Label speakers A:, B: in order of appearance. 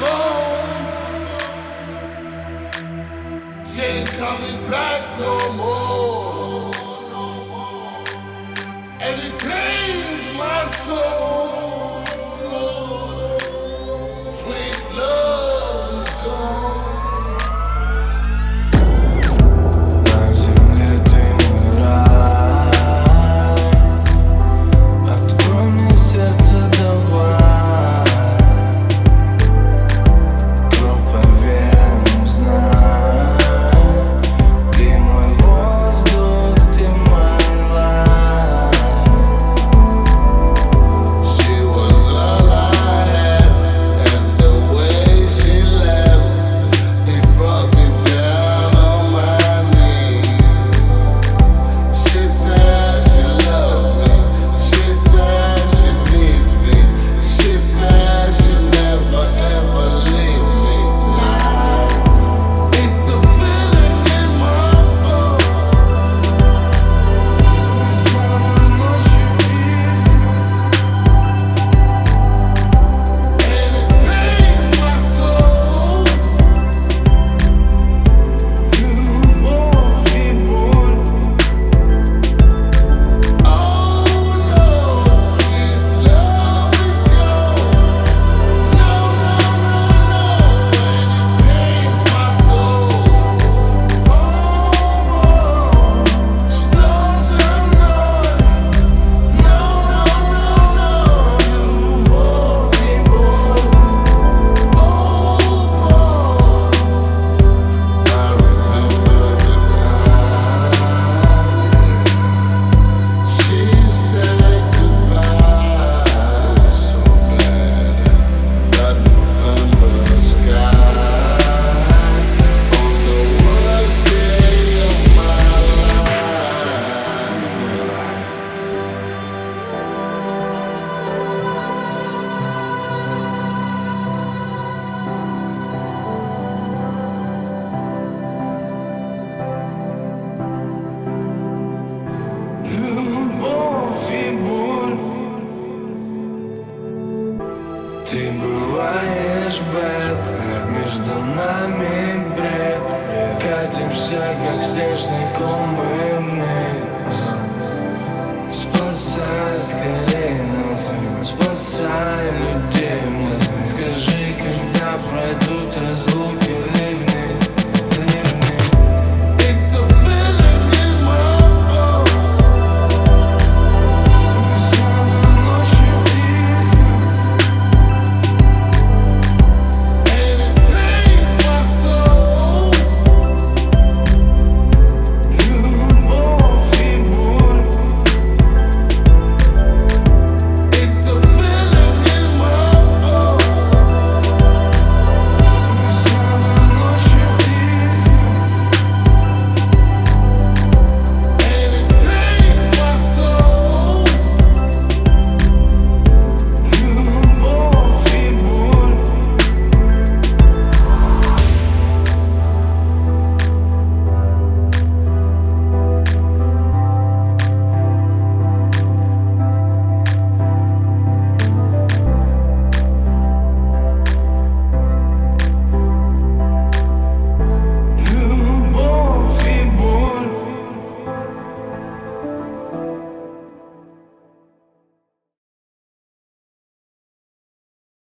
A: bones. She ain't coming back no more.
B: Бываешь бед, между нами бред. Катимся, как снежный ком и вниз. Спасай скорее нас, спасай.